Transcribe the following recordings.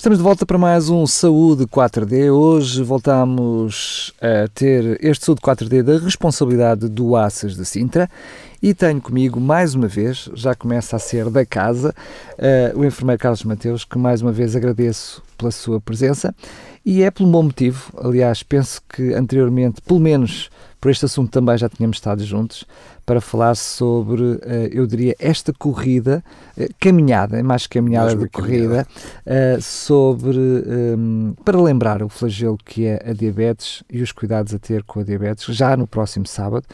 Estamos de volta para mais um Saúde 4D. Hoje voltamos a ter este Saúde 4D da responsabilidade do ACES de Sintra e tenho comigo mais uma vez, já começa a ser da casa, uh, o enfermeiro Carlos Mateus, que mais uma vez agradeço pela sua presença e é pelo bom motivo. Aliás, penso que anteriormente, pelo menos por este assunto também já tínhamos estado juntos para falar sobre, eh, eu diria, esta corrida, eh, caminhada, mais caminhada do que corrida, eh, sobre, ehm, para lembrar o flagelo que é a diabetes e os cuidados a ter com a diabetes, já no próximo sábado.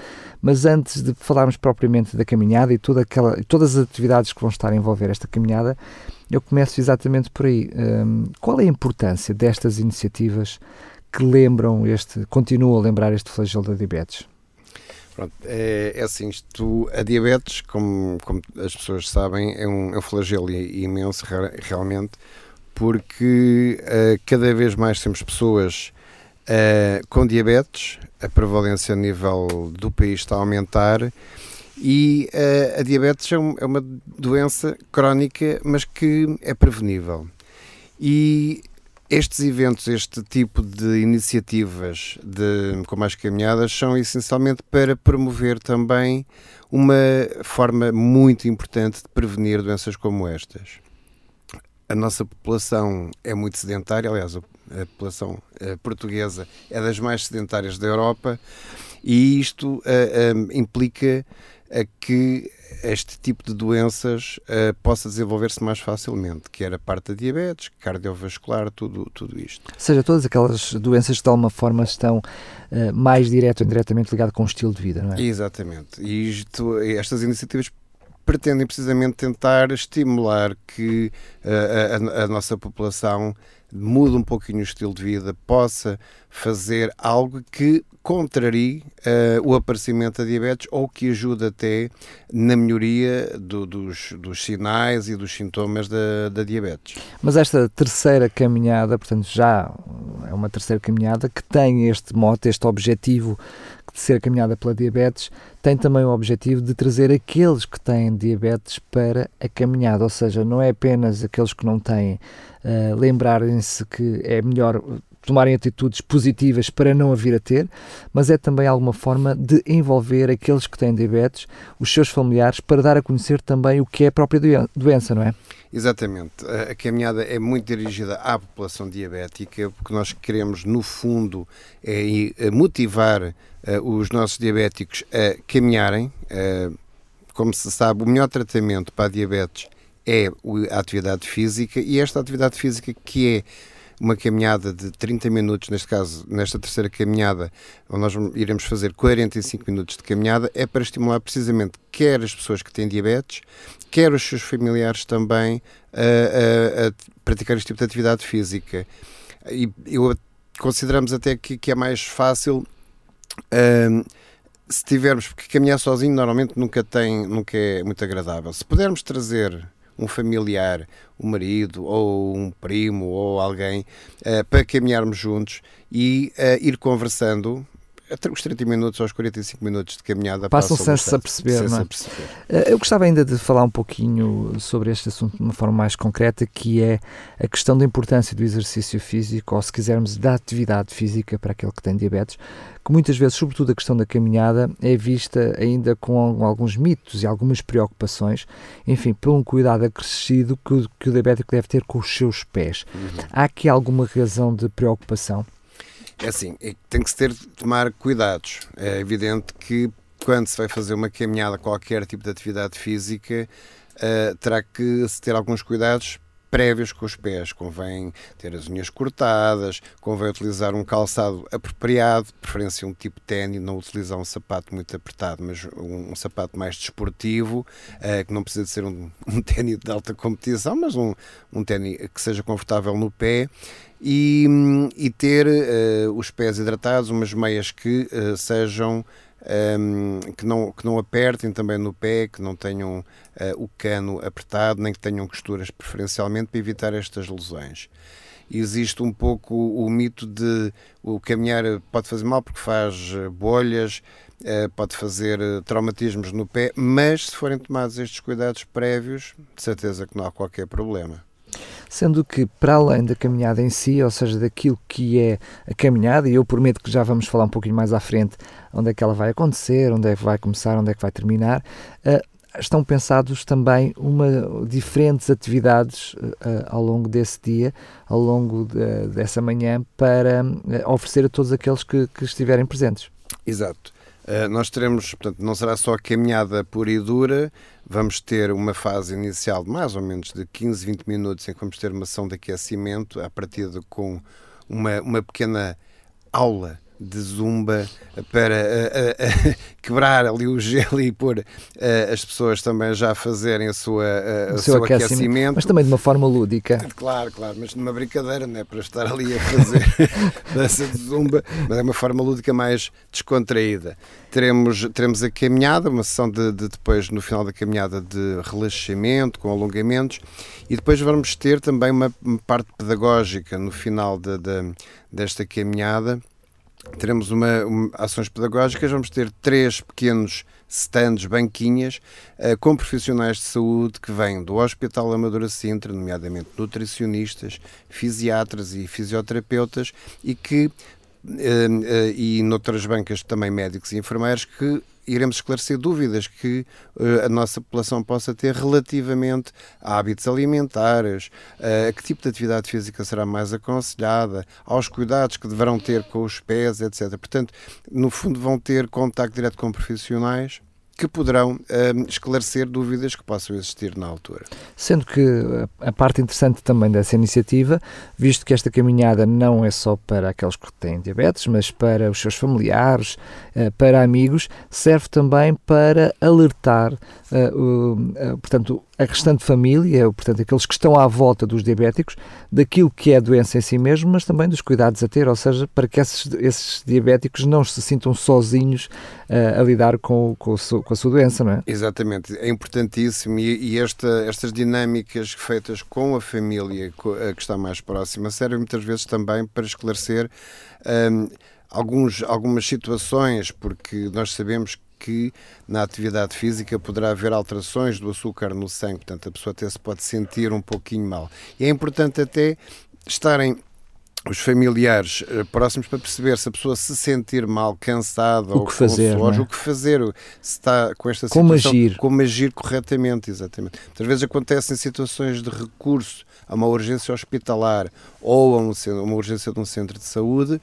Mas antes de falarmos propriamente da caminhada e toda aquela, todas as atividades que vão estar a envolver esta caminhada, eu começo exatamente por aí. Ehm, qual é a importância destas iniciativas que lembram este, continuam a lembrar este flagelo da diabetes? Pronto, é, é, assim, isto, a diabetes, como, como as pessoas sabem, é um, é um flagelo imenso realmente, porque uh, cada vez mais temos pessoas uh, com diabetes, a prevalência a nível do país está a aumentar e uh, a diabetes é, um, é uma doença crónica, mas que é prevenível. E estes eventos, este tipo de iniciativas de, como as caminhadas, são essencialmente para promover também uma forma muito importante de prevenir doenças como estas. A nossa população é muito sedentária, aliás, a população eh, portuguesa é das mais sedentárias da Europa, e isto uh, um, implica uh, que este tipo de doenças uh, possa desenvolver-se mais facilmente, que era parte da diabetes, cardiovascular, tudo, tudo isto. Ou seja, todas aquelas doenças que de alguma forma estão uh, mais direto ou indiretamente ligadas com o estilo de vida, não é? Exatamente. E isto, estas iniciativas pretendem precisamente tentar estimular que uh, a, a, nossa população mude um pouquinho o estilo de vida, possa fazer algo que contrarie uh, o aparecimento da diabetes ou que ajude até na melhoria do, dos, dos, sinais e dos sintomas da, da, diabetes. Mas esta terceira caminhada, portanto, já é uma terceira caminhada que tem este mote, este objetivo de ser caminhada pela diabetes, tem também o objetivo de trazer aqueles que têm diabetes para a caminhada, ou seja, não é apenas aqueles que não têm, uh, lembrarem-se que é melhor tomarem atitudes positivas para não a vir a ter, mas é também alguma forma de envolver aqueles que têm diabetes, os seus familiares, para dar a conhecer também o que é a própria doença, não é? Exatamente. A caminhada é muito dirigida à população diabética, porque nós queremos, no fundo, é motivar uh, os nossos diabéticos a caminharem. Uh, como se sabe, o melhor tratamento para a diabetes é a atividade física e esta atividade física que é uma caminhada de 30 minutos, neste caso, nesta terceira caminhada, onde nós iremos fazer 45 minutos de caminhada, é para estimular precisamente quer as pessoas que têm diabetes, quer os seus familiares também a, a, a praticar este tipo de atividade física. E eu consideramos até que, que é mais fácil. Um, se tivermos, porque caminhar sozinho normalmente nunca tem, nunca é muito agradável. Se pudermos trazer um familiar, um marido ou um primo ou alguém uh, para caminharmos juntos e uh, ir conversando os 30 minutos aos 45 minutos de caminhada passam-se a perceber, não é? perceber. Eh, eu gostava ainda de falar um pouquinho sobre este assunto de uma forma mais concreta, que é a questão da importância do exercício físico, ou se quisermos, da atividade física para aquele que tem diabetes, que muitas vezes, sobretudo a questão da caminhada, é vista ainda com alguns mitos e algumas preocupações, enfim, por um cuidado acrescido que o, que o diabético deve ter com os seus pés. Uhum. Há aqui alguma razão de preocupação? É assim, é tem que se ter tomar cuidados. É evidente que quando se vai fazer uma caminhada, qualquer tipo de atividade física, uh, terá que se ter alguns cuidados prévios com os pés. Convém ter as unhas cortadas, convém utilizar um calçado apropriado, de preferência um tipo ténis, não utilizar um sapato muito apertado, mas um, um sapato mais desportivo, uh, que não precisa de ser um, um ténis de alta competição, mas um, um ténis que seja confortável no pé e, e ter uh, os pés hidratados, umas meias que uh, sejam um, que, não, que não apertem também no pé, que não tenham uh, o cano apertado, nem que tenham costuras preferencialmente para evitar estas lesões. Existe um pouco o mito de o caminhar pode fazer mal porque faz eh, bolhas, uh, pode fazer traumatismos no pé, mas se forem tomados estes cuidados prévios, de certeza que não há qualquer problema sendo que para além da caminhada em si, ou seja, daquilo que é a caminhada, e eu prometo que já vamos falar um pouquinho mais à frente onde é que ela vai acontecer, onde é que vai começar, onde é que vai terminar, uh, estão pensados também uma, diferentes atividades uh, ao longo desse dia, ao longo de, dessa manhã, para oferecer a todos aqueles que, que estiverem presentes. Exato. Uh, nós teremos, portanto, não será só caminhada pura e dura, vamos ter uma fase inicial de mais ou menos de 15, 20 minutos em que vamos ter uma ação de aquecimento, a partir de com uma, uma pequena aula de zumba para uh, uh, quebrar ali o gelo e pôr as pessoas também já fazerem a sua, o, o seu, seu aquecimento. aquecimento. Mas também de uma forma lúdica. Claro, claro, mas numa brincadeira, não é para estar ali a fazer dança de zumba, mas é uma forma lúdica mais descontraída. Teremos, teremos a caminhada, uma sessão de, de depois, no final da caminhada, de relaxamento, com alongamentos, e depois vamos ter também uma, uma parte pedagógica no final de, de, desta caminhada teremos uma, uma, ações pedagógicas, vamos ter três pequenos stands, banquinhas, uh, com profissionais de saúde que vêm do Hospital Amadora Sintra, nomeadamente nutricionistas, fisiatras e fisioterapeutas, e que, uh, uh, e noutras bancas também médicos e enfermeiros, que iremos esclarecer dúvidas que uh, a nossa população possa ter relativamente a hábitos alimentares, uh, a que tipo de atividade física será mais aconselhada, aos cuidados que deverão ter com os pés, etc. Portanto, no fundo, vão ter contato direto com profissionais que poderão um, esclarecer dúvidas que possam existir na altura. Sendo que a parte interessante também dessa iniciativa, visto que esta caminhada não é só para aqueles que têm diabetes, mas para os seus familiares, eh, para amigos, serve também para alertar, uh, portanto, a restante família, portanto, aqueles que estão à volta dos diabéticos, daquilo que é a doença em si mesmo, mas também dos cuidados a ter, ou seja, para que esses, esses diabéticos não se sintam sozinhos a lidar com, com, com, a sua doença, não é? Exatamente, é importantíssimo e, e esta, estas dinâmicas feitas com a família que está mais próxima servem muitas vezes também para esclarecer um, alguns, algumas situações, porque nós sabemos que na atividade física poderá haver alterações do açúcar no sangue, portanto a pessoa até se pode sentir um pouquinho mal. E é importante até estarem os familiares eh, próximos para perceber se a pessoa se sentir mal, cansada o ou que fazer, com é? o que fazer, se está com esta como situação, agir. como agir corretamente, exatamente. Muitas vezes acontecem situações de recurso a uma urgência hospitalar ou a uma urgência de um centro de saúde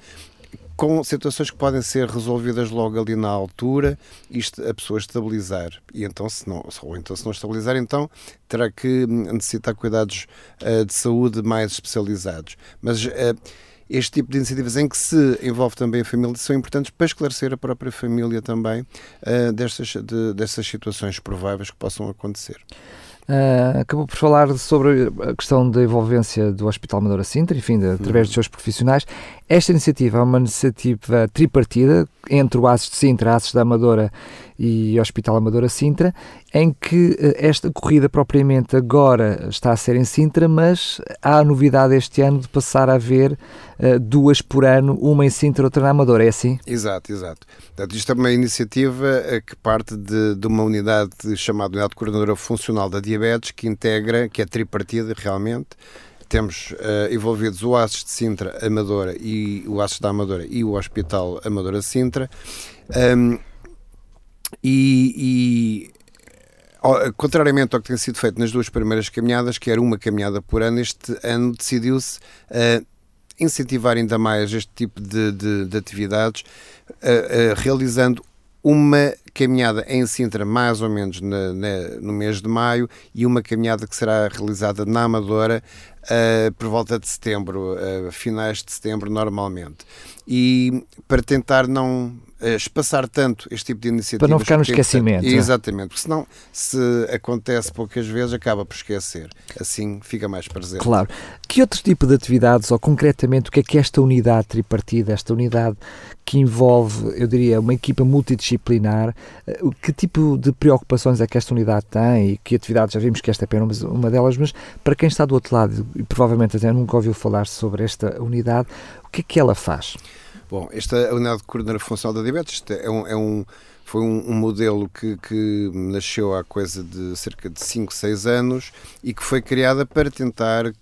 com situações que podem ser resolvidas logo ali na altura isto, a pessoa estabilizar e então se não ou então se não estabilizar então terá que necessitar cuidados uh, de saúde mais especializados mas uh, este tipo de iniciativas em que se envolve também a família são importantes para esclarecer a própria família também uh, destas, de, destas situações prováveis que possam acontecer. Uh, acabou por falar sobre a questão da envolvência do Hospital Amadora Sintra, enfim, de, através dos seus profissionais. Esta iniciativa é uma iniciativa tripartida entre o ASES de Sintra, ASES da Amadora e Hospital Amadora Sintra, em que eh, esta corrida propriamente agora está a ser em Sintra, mas há a novidade este ano de passar a haver uh, duas por ano, uma em Sintra, outra na Amadora, é assim? Exato, exato. Portanto, isto é uma iniciativa eh, que parte de, de uma unidade chamada Unidade de Coordenadora Funcional da Diabetes, que integra, que é tripartida realmente, temos uh, envolvidos o ASES de Sintra Amadora e o ASES da Amadora e o Hospital Amadora Sintra. Um, e, e contrariamente ao que tem sido feito nas duas primeiras caminhadas, que era uma caminhada por ano, este ano decidiu-se uh, incentivar ainda mais este tipo de, de, de atividades, uh, uh, realizando uma caminhada em Sintra, mais ou menos na, na, no mês de maio, e uma caminhada que será realizada na Amadora por volta de setembro, uh, finais de setembro, normalmente. E para tentar não uh, espaçar tanto este tipo de iniciativas. Para não ficar no esquecimento. Exatamente, porque senão, se acontece poucas vezes, acaba por esquecer. Assim fica mais presente. Claro. Que outro tipo de atividades, ou concretamente, o que é que esta unidade tripartida, esta unidade que envolve, eu diria, uma equipa multidisciplinar, eh, que tipo de preocupações é que esta unidade tem e que atividades, já vimos que esta é apenas uma delas, mas para quem está do outro lado e provavelmente até nunca ouviu falar sobre esta unidade, que é que ela faz? Bom, esta unidade de coordenação funcional da diabetes é um, é um foi um, um, modelo que, que nasceu há coisa de cerca de 5, 6 anos e que foi criada para tentar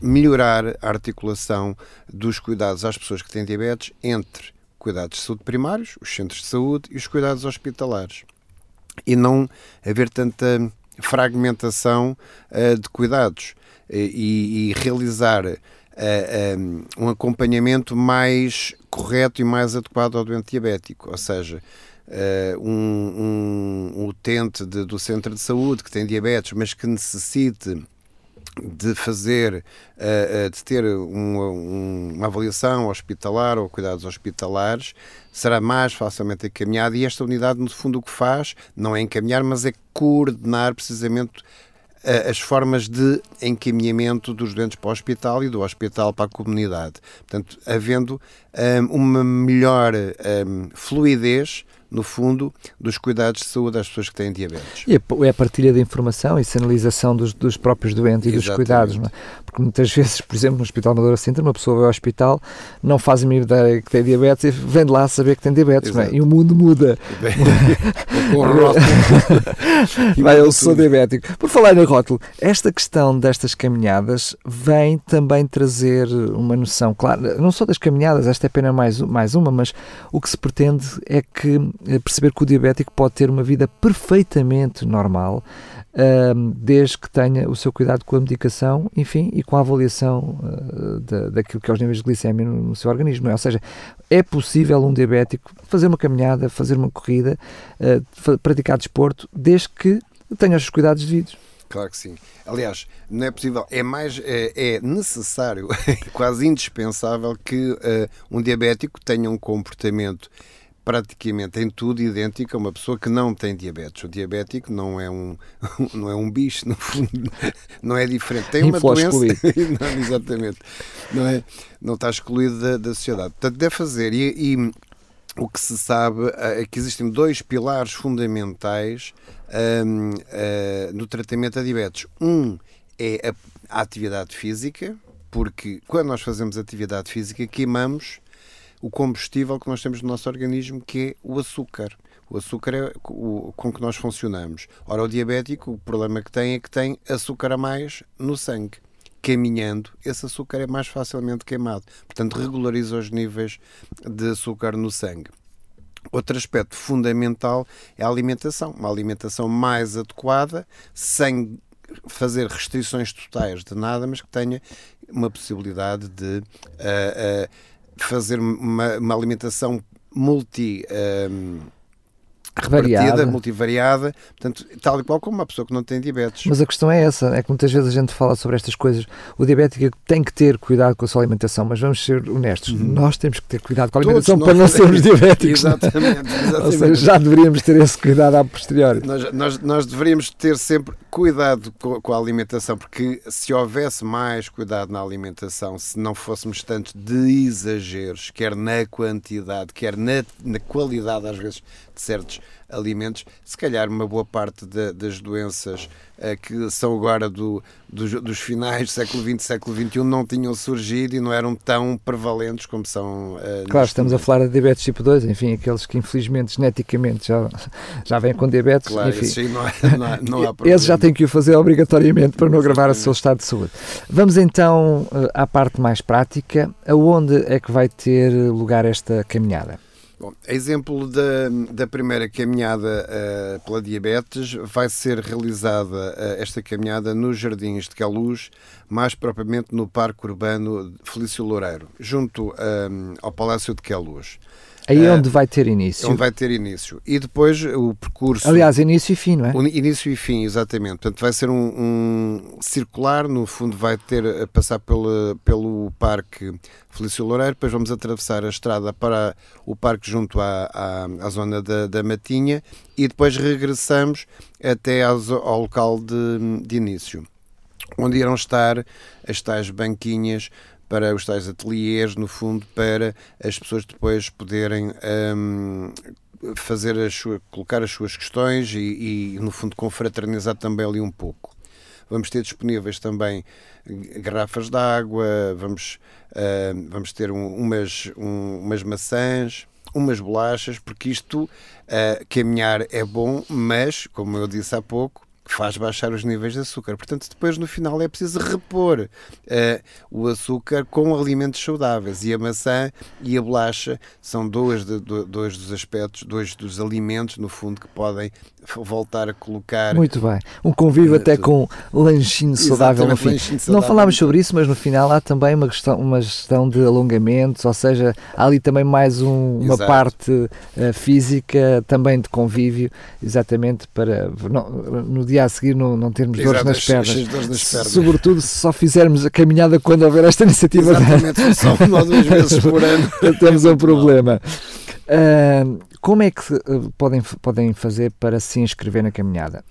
melhorar a articulação dos cuidados às pessoas que têm diabetes entre cuidados de saúde primários, os centros de saúde e os cuidados hospitalares. E não haver tanta fragmentação uh, de cuidados e, e realizar uh, um, eh, um acompanhamento mais correto e mais adequado ao doente diabético, ou seja, Uh, um, um, utente de, do centro de saúde que tem diabetes, mas que necessite de fazer, de ter uma, uma, avaliação hospitalar ou cuidados hospitalares, será mais facilmente encaminhado. E esta unidade, no fundo, o que faz não é encaminhar, mas é coordenar precisamente as formas de encaminhamento dos doentes para o hospital e do hospital para a comunidade. Portanto, havendo um, uma melhor um, fluidez no fundo, dos cuidados de saúde às pessoas que têm diabetes. E é a partilha de informação e sinalização dos, dos próprios doentes e Exatamente. dos cuidados, não é? Porque muitas vezes, por exemplo, no Hospital Amadora Sintra, uma pessoa vai ao hospital, não faz a mínima ideia que tem diabetes e vem de lá saber que tem diabetes, é? E o mundo muda. vai, eu sou diabético. Por falar no rótulo, esta questão destas caminhadas vem também trazer uma noção, claro, não só das caminhadas, esta é apenas mais, mais uma, mas o que se pretende é que perceber que o diabético pode ter uma vida perfeitamente normal, desde que tenha o seu cuidado com a medicação, enfim, e com a avaliação uh, da, daquilo que é os níveis de glicemia no, seu organismo. É? Ou seja, é possível um diabético fazer uma caminhada, fazer uma corrida, uh, praticar desporto, desde que tenha os cuidados devidos. Claro que sim. Aliás, não é possível, é mais é, é necessário, quase indispensável que uh, um diabético tenha um comportamento praticamente em tudo idêntica a uma pessoa que não tem diabetes. O diabético não é um, não é um bicho, no fundo, não é diferente. Tem uma doença. não, exatamente. Não, é, não está excluído da, da sociedade. Portanto, deve fazer. E, e, o que se sabe é que existem dois pilares fundamentais um, uh, hum, no tratamento da diabetes. Um é a, a atividade física, porque quando nós fazemos atividade física queimamos o combustível que nós temos no nosso organismo, que é o açúcar. O açúcar é o, com que nós funcionamos. Ora, o diabético, o problema que tem é que tem açúcar a mais no sangue. Caminhando, esse açúcar é mais facilmente queimado. Portanto, regulariza os níveis de açúcar no sangue. Outro aspecto fundamental é a alimentação. Uma alimentação mais adequada, sem fazer restrições totais de nada, mas que tenha uma possibilidade de. Uh, uh, fazer uma, uma alimentação multi. Um, repartida, multivariada, portanto, tal e qual como uma pessoa que não tem diabetes. Mas a questão é essa, é que muitas vezes a gente fala sobre estas coisas. O diabético tem que ter cuidado com a sua alimentação, mas vamos ser honestos, uhum. nós temos que ter cuidado com a alimentação Todos para não sermos diabéticos. exatamente, exatamente. Ou seja, já deveríamos ter esse cuidado a posteriori. Nós, nós, nós deveríamos ter sempre cuidado com, com, a alimentação, porque se houvesse mais cuidado na alimentação, se não fôssemos tanto de exageros, quer na quantidade, quer na, na qualidade, às vezes, de certos alimentos, se calhar uma boa parte de, das doenças uh, que são agora do, dos, dos, finais do século XX, século XXI, não tinham surgido e não eram tão prevalentes como são. Uh, claro, estamos a falar de diabetes tipo 2, enfim, aqueles que infelizmente geneticamente já, já vêm com diabetes. Claro, enfim. Não, há, não, há, não há já têm que o fazer obrigatoriamente para não agravar o seu estado de saúde. Vamos então uh, à parte mais prática. Aonde é que vai ter lugar esta caminhada? Bom, exemplo da, da primeira caminhada uh, pela diabetes, vai ser realizada uh, esta caminhada nos Jardins de Caluz, mais propriamente no Parque Urbano Felício Loureiro, junto uh, ao Palácio de Caluz. Aí é onde vai ter início. Onde vai ter início. E depois o percurso. Aliás, início e fim, não é? início e fim, exatamente. Portanto, vai ser um, um circular, no fundo, vai ter a passar pelo, pelo Parque Felício Loureiro, depois vamos atravessar a estrada para o parque junto à, à, à zona da, da Matinha e depois regressamos até ao, ao local de, de início, onde irão estar as tais banquinhas para os tais ateliês, no fundo, para as pessoas depois poderem um, fazer as colocar as suas questões e, e, no fundo, confraternizar também ali um pouco. Vamos ter disponíveis também garrafas de água, vamos, uh, vamos ter um, umas, um, umas maçãs, umas bolachas, porque isto, uh, caminhar é bom, mas, como eu disse há pouco, faz baixar os níveis de açúcar. Portanto, depois no final é preciso repor uh, o açúcar com alimentos saudáveis. E a maçã e a bolacha são dois, de, dois dos aspectos, dois dos alimentos, no fundo, que podem voltar a colocar. Muito bem. Um convívio uh, até com lanchinho saudável no fim. Saudável. Não falámos sobre isso, mas no final há também uma questão, uma gestão de alongamentos, ou seja, há ali também mais um, uma parte uh, física, também de convívio, exatamente para no, no dia dia a seguir não, não termos Exato, dores, nas pernas. dores nas pernas. Sobretudo se só fizermos a caminhada quando houver esta iniciativa. Exatamente, só uma ou duas vezes por ano. Temos um problema. Uh, como é que uh, podem, podem fazer para se inscrever na caminhada?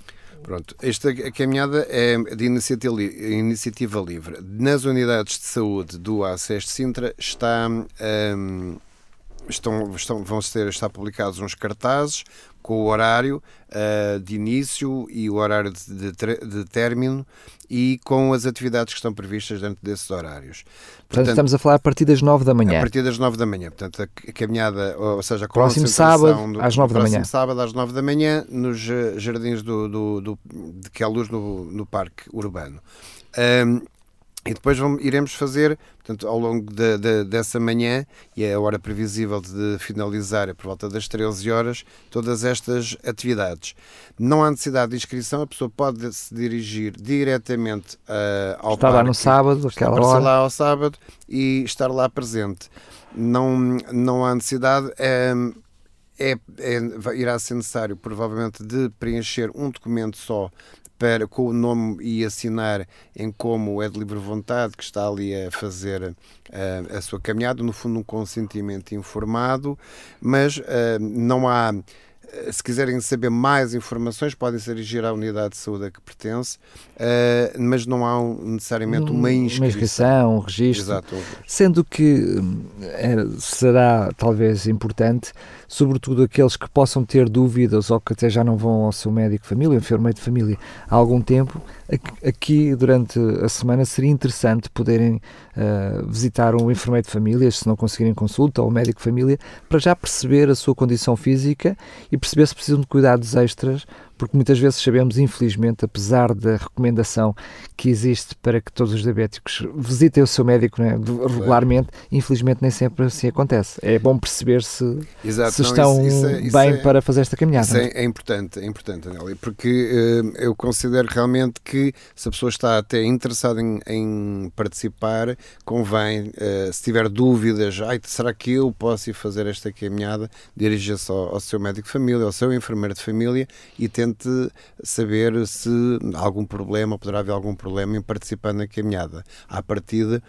Pronto, esta caminhada é de iniciativa, iniciativa livre. Nas unidades de saúde do ACES de Sintra está, um, estão, estão, vão ser, estar publicados uns cartazes com o horário uh, de início e o horário de, de, de, término e com as atividades que estão previstas dentro desses horários. Portanto, Portanto, estamos a falar a partir das 9 da manhã. A partir das 9 da manhã. Portanto, a caminhada, ou seja, a próximo sábado do, às 9 da manhã. Próximo sábado às 9 da manhã nos jardins do, do, do de que há luz no, no Parque Urbano. Um, e depois vamos, iremos fazer, portanto, ao longo de, de, dessa manhã, e é a hora previsível de finalizar é por volta das 13 horas, todas estas atividades. Não há necessidade de inscrição, a pessoa pode se dirigir diretamente uh, ao Está parque, lá no sábado, aquela hora. lá ao sábado e estar lá presente. Não, não há necessidade. É, é, é, irá ser necessário, provavelmente, de preencher um documento só para, com o nome e assinar em como é de livre vontade que está ali a fazer uh, a sua caminhada, no fundo um consentimento informado, mas uh, não há se quiserem saber mais informações, podem se dirigir à unidade de saúde a que pertence, uh, mas não há um, necessariamente uma inscrição. Uma inscrição, um registro. Exato. Sendo que é, será talvez importante, sobretudo aqueles que possam ter dúvidas ou que até já não vão ao seu médico de família, enfermeiro de família, há algum tempo, aqui durante a semana seria interessante poderem uh, visitar um enfermeiro de família, se não conseguirem consulta, ou um médico de família, para já perceber a sua condição física e perceber se precisam de cuidados extras porque muitas vezes sabemos, infelizmente, apesar da recomendação que existe para que todos os diabéticos visitem o seu médico né, regularmente, infelizmente nem sempre assim acontece. É bom perceber se, Exato, se não, estão isso, isso é, isso bem é, para fazer esta caminhada. Isso é, é importante, é importante, Anélia, porque uh, eu considero realmente que se a pessoa está até interessada em, em participar, convém, uh, se tiver dúvidas, Ai, será que eu posso ir fazer esta caminhada, dirija-se ao, ao seu médico de família, ao seu enfermeiro de família e tente tente saber se algum problema, poderá haver algum problema em participar na caminhada. À partida,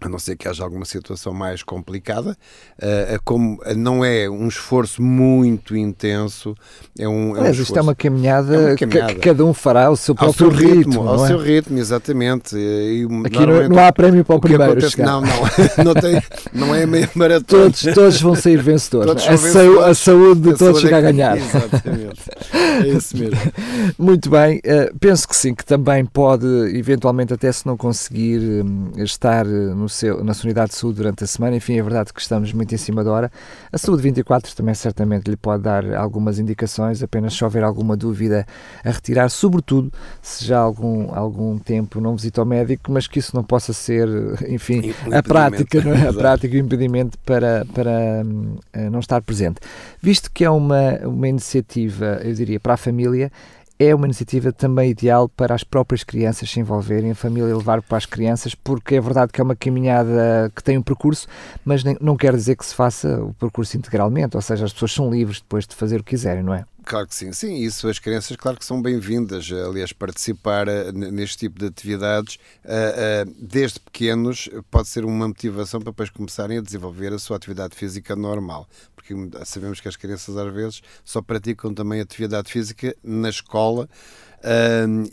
a não ser que haja alguma situação mais complicada, uh, como não é um esforço muito intenso, é um. É um isto é uma caminhada, é uma caminhada. Que, cada um fará ao seu próprio ao seu ritmo. ritmo ao é? seu ritmo, exatamente. E, Aqui não, não, há prémio para o, o primeiro. Acontece, não, não, não, tem, não é meio maratona. Todos, todos vão sair vencedores. A, vencedores. a, saúde de a todos chega é a ganhar. Exatamente. É isso mesmo. Muito bem, uh, penso que sim, que também pode, eventualmente, até se não conseguir um, estar no no seu, na sua unidade de saúde durante a semana. Enfim, é verdade que estamos muito em cima da hora. A Saúde 24 também certamente lhe pode dar algumas indicações, apenas se houver alguma dúvida a retirar, sobretudo se já há algum, algum tempo não visita o médico, mas que isso não possa ser, enfim, a prática, não é? a prática o impedimento para, para uh, não estar presente. Visto que é uma, uma iniciativa, eu diria, para a família, é uma iniciativa também ideal para as próprias crianças se envolverem, a família levar para as crianças, porque é verdade que é uma caminhada que tem um percurso, mas não quer dizer que se faça o percurso integralmente, ou seja, as pessoas são livres depois de fazer o que quiserem, não é? Claro que sim, sim, isso as crianças, claro que são bem-vindas, aliás, participar uh, neste tipo de atividades uh, uh, desde pequenos pode ser uma motivação para depois começarem a desenvolver a sua atividade física normal, porque sabemos que as crianças às vezes só praticam também atividade física na escola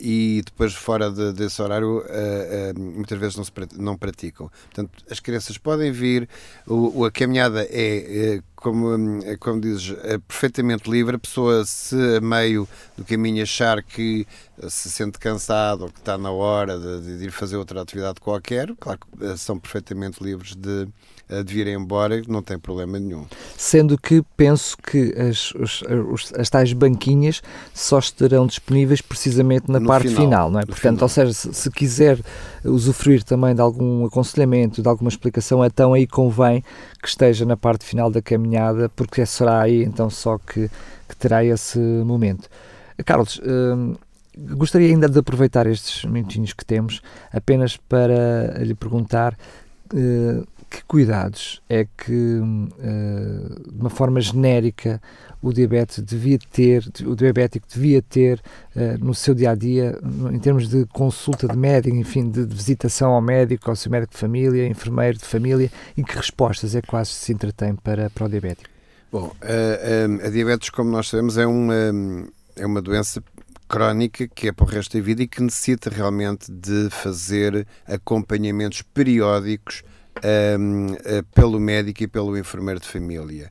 e depois fora de, desse horário uh, uh, muitas vezes não, se, não praticam. Portanto, as crianças podem vir, o, a caminhada é, é como, como dizes, é perfeitamente livre. A pessoa, se a meio do caminho achar que se sente cansado ou que está na hora de, de ir fazer outra atividade qualquer, claro que são perfeitamente livres de, de vir embora, não tem problema nenhum. Sendo que penso que as, os, os, as tais banquinhas só estarão disponíveis precisamente na no parte final, final, não é? Portanto, final. ou seja, se, se, quiser usufruir também de algum aconselhamento, de alguma explicação, então aí convém que esteja na parte final da caminhada, porque será aí então só que, que terá esse momento. Carlos, hum, gostaria ainda de aproveitar estes minutinhos que temos apenas para lhe perguntar hum, que cuidados é que, uh, de uma forma genérica, o diabetes devia ter, o diabético devia ter uh, no seu dia a dia, em termos de consulta de médico, enfim, de, de, visitação ao médico, ao seu médico de família, enfermeiro de família, e que respostas é que quase se entretém para, para o diabético? Bom, a, a, a diabetes, como nós sabemos, é uma, é uma doença crónica que é para o resto da vida e que necessita realmente de fazer acompanhamentos periódicos um, uh, eh, pelo médico e pelo enfermeiro de família.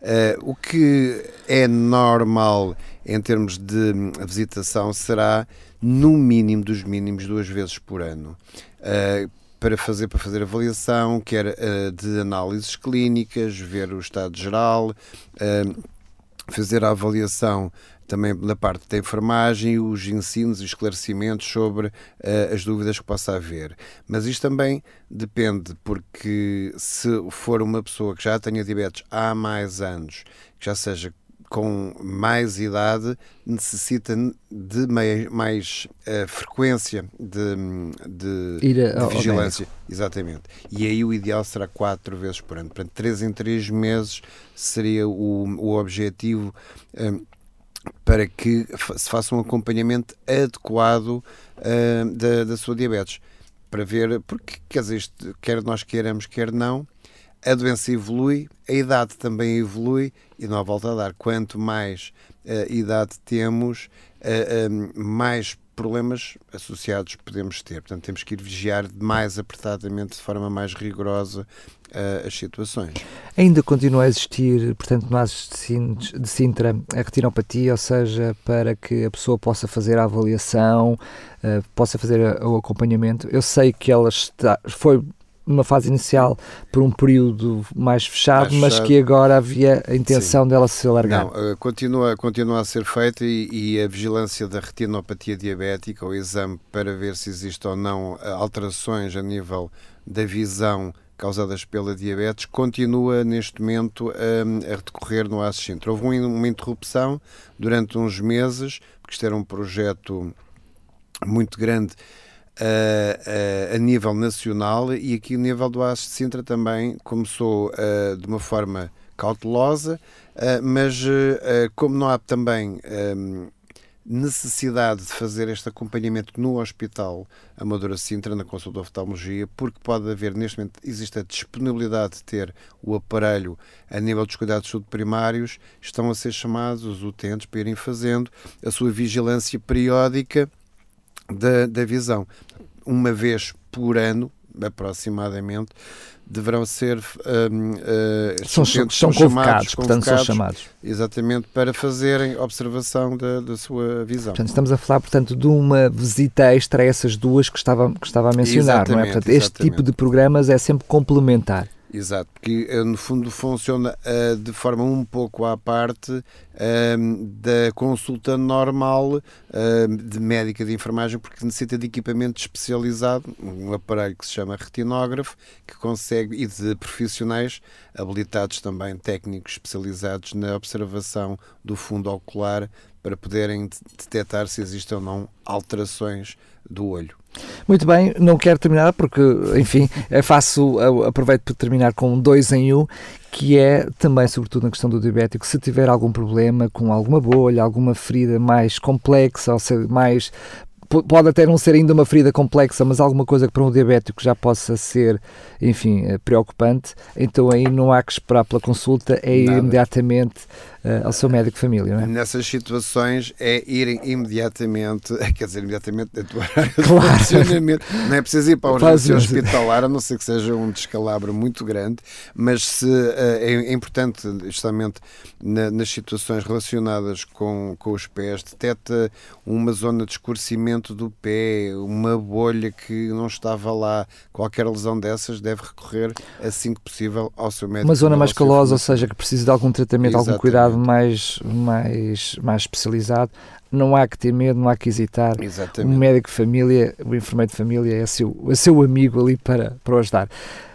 Uh, o que é normal em termos de visitação será no mínimo dos mínimos duas vezes por ano. Uh, para fazer para fazer avaliação, quer uh, de análises clínicas, ver o estado geral, fazer a avaliação também da parte da enfermagem, os ensinos e esclarecimentos sobre uh, as dúvidas que possa haver. Mas isto também depende, porque se for uma pessoa que já tenha diabetes há mais anos, que já seja com mais idade, necessita de mais, mais uh, frequência de, de, de vigilância. Exatamente. E aí o ideal será quatro vezes por ano. Portanto, três em três meses seria o, o objetivo. Um, eh, para que se faça um acompanhamento adequado uh, da, da sua diabetes. Para ver, porque quer dizer, isto, quer nós queiramos, quer não, a doença evolui, a idade também evolui e não há volta a dar. Quanto mais uh, idade temos, uh, mais problemas associados podemos ter. Portanto, temos que ir vigiar mais apertadamente, de forma mais rigorosa, uh, as situações. Ainda continua a existir, portanto, no ASES de Sintra, a retinopatia, ou seja, para que a pessoa possa fazer a avaliação, uh, possa fazer o acompanhamento. Eu sei que ela está, foi numa fase inicial por um período mais fechado, mais mas que agora havia a intenção Sim. dela se alargar. Não, eh, continua, continua a ser feita e, e, a vigilância da retinopatia diabética, o exame para ver se existe ou não eh, alterações a nível da visão causadas pela diabetes, continua neste momento a, a decorrer no Assistente. Houve uma interrupção durante uns meses, porque isto era um projeto muito grande uh, a nível nacional e aqui no nível do AS de Sintra também começou uh, de uma forma cautelosa, mas como não há também um, necessidade de fazer este acompanhamento no Hospital Amadora Sintra, na consulta de oftalmologia, porque pode haver, neste momento, existe a disponibilidade de ter o aparelho a nível dos cuidados de saúde primários, estão a ser chamados os utentes para irem fazendo a sua vigilância periódica da, da visão. Uma vez por ano, aproximadamente, deverão ser um, uh, são, são, são, convocados, chamados, portanto são chamados exatamente para fazerem observação da, da sua visão. Portanto, estamos a falar portanto de uma visita extra a essas duas que estava que estava a mencionar, exatamente, não é? Portanto, este tipo de programas é sempre complementar. Exato, porque eh, no fundo funciona uh, de forma um pouco à parte uh, da consulta normal uh, de médica de enfermagem, porque necessita de equipamento especializado, um aparelho que se chama retinógrafo, que consegue, e de profissionais habilitados também, técnicos especializados na observação do fundo ocular para poderem detectar se existem ou não alterações do olho. Muito bem, não quero terminar porque, enfim, é faço, aproveito para terminar com dois em um, que é também, sobretudo na questão do diabético, se tiver algum problema com alguma bolha, alguma ferida mais complexa, ou seja, mais pode até não ser ainda uma ferida complexa, mas alguma coisa que para um diabético já possa ser, enfim, eh, preocupante, então aí não há que esperar pela consulta, é ir Nada. imediatamente ao seu médico de família, não é? Nessas situações é ir imediatamente, quer dizer, imediatamente da tua área claro. de funcionamento. Não é preciso ir para a urgência hospitalar, a não ser que seja um descalabro muito grande, mas se, uh, é, é, importante, justamente na, nas situações relacionadas com, com os pés, detecta uma zona de escurecimento do pé, uma bolha que não estava lá, qualquer lesão dessas deve recorrer assim que possível ao seu médico. Uma zona mais calosa, ou seja, que precisa de algum tratamento, Exatamente. algum cuidado cuidado mais, mais, mais especializado, não há que ter medo, não há que hesitar. Exatamente. O médico de família, o enfermeiro de família é seu, é seu amigo ali para, para o ajudar.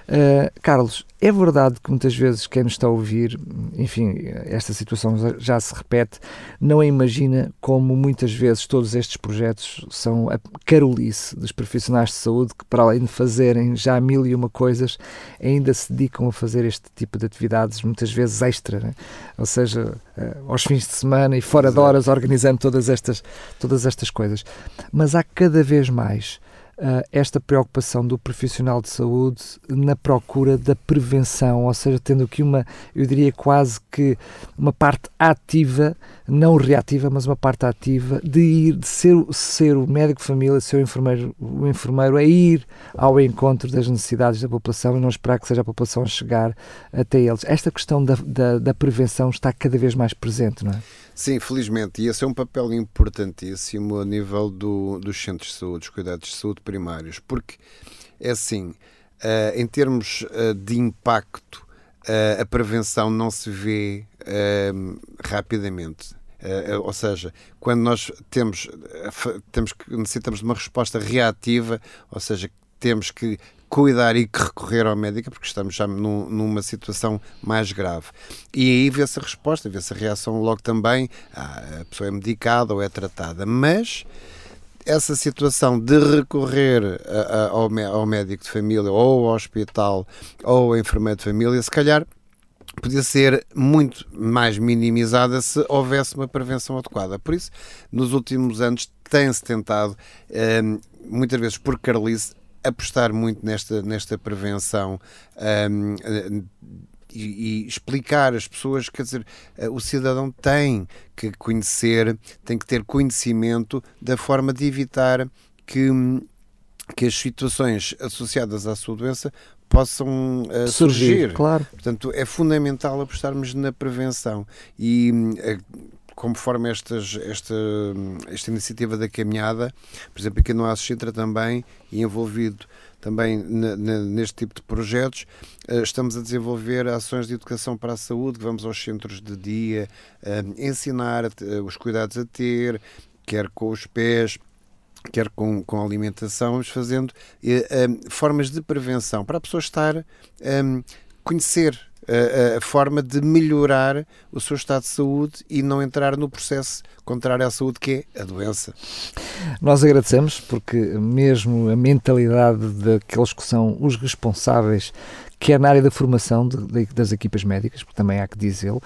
Uh, Carlos, é verdade que muitas vezes quem nos está a ouvir, enfim, esta situação já se repete, não imagina como muitas vezes todos estes projetos são a carolice dos profissionais de saúde que, para além de fazerem já mil e uma coisas, ainda se dedicam a fazer este tipo de atividades, muitas vezes extra, né? ou seja, uh, aos fins de semana e fora Exato. de horas, organizando todas estas, todas estas coisas. Mas há cada vez mais esta preocupação do profissional de saúde na procura da prevenção, ou seja, tendo aqui uma, eu diria quase que uma parte ativa, não reativa, mas uma parte ativa de ir, de ser, ser o médico de família, ser o enfermeiro, o enfermeiro a ir ao encontro das necessidades da população e não esperar que seja a população a chegar até eles. Esta questão da, da, da prevenção está cada vez mais presente, não é? Sim, felizmente. E esse é um papel importantíssimo a nível do, dos centros de saúde, dos cuidados de saúde primários, porque é assim, uh, em termos uh, de impacto, uh, a prevenção não se vê rapidamente. ou seja, quando nós temos, temos necessitamos de uma resposta reativa, ou seja, temos que cuidar e que recorrer ao médico porque estamos já num, numa situação mais grave. E aí vê-se a resposta, vê-se a reação logo também, ah, a pessoa é medicada ou é tratada. Mas essa situação de recorrer a, a, ao, ao médico de família ou ao hospital ou ao enfermeiro de família, se calhar podia ser muito mais minimizada se houvesse uma prevenção adequada. Por isso, nos últimos anos tem-se tentado, eh, muitas vezes por carolice, apostar muito nesta, nesta prevenção um, e, e, explicar às pessoas, quer dizer, eh, o cidadão tem que conhecer, tem que ter conhecimento da forma de evitar que, que as situações associadas à sua doença possam uh, surgir, surgir. Claro. Portanto, é fundamental apostarmos na prevenção e uh, conforme estas, esta, esta iniciativa da caminhada, por exemplo, aqui no Aço Sintra também, e envolvido também neste tipo de projetos, eh, estamos a desenvolver ações de educação para a saúde, vamos aos centros de dia, eh, ensinar eh, os cuidados a ter, quer com os pés, quer com, com alimentação, vamos fazendo formas de prevenção para a pessoa estar, um, conhecer a, a, forma de melhorar o seu estado de saúde e não entrar no processo contrário à saúde, que é a doença. Nós agradecemos porque, mesmo a mentalidade daqueles que são os responsáveis, quer na área da formação de, de, das equipas médicas, porque também há que dizê-lo,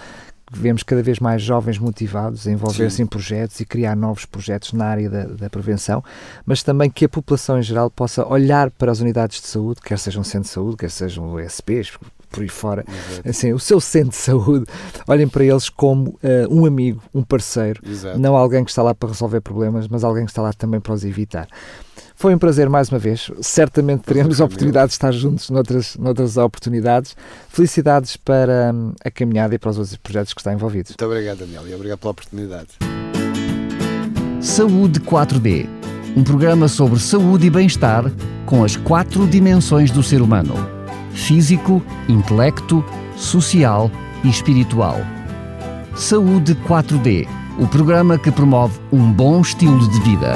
vemos cada vez mais jovens motivados a envolver-se em projetos e criar novos projetos na área da, da, prevenção, mas também que a população em geral possa olhar para as unidades de saúde, quer sejam centros de saúde, quer sejam ESPs, por aí fora, Exato. assim, o seu centro de saúde, olhem para eles como uh, um amigo, um parceiro, Exato. não alguém que está lá para resolver problemas, mas alguém que está lá também para os evitar. Foi um prazer mais uma vez. Certamente teremos a oportunidade de estar juntos noutras, noutras oportunidades. Felicidades para um, a caminhada e para os outros projetos que está envolvidos. Muito obrigado, Daniel, e obrigado pela oportunidade. Saúde 4D um programa sobre saúde e bem-estar com as quatro dimensões do ser humano: físico, intelecto, social e espiritual. Saúde 4D o programa que promove um bom estilo de vida.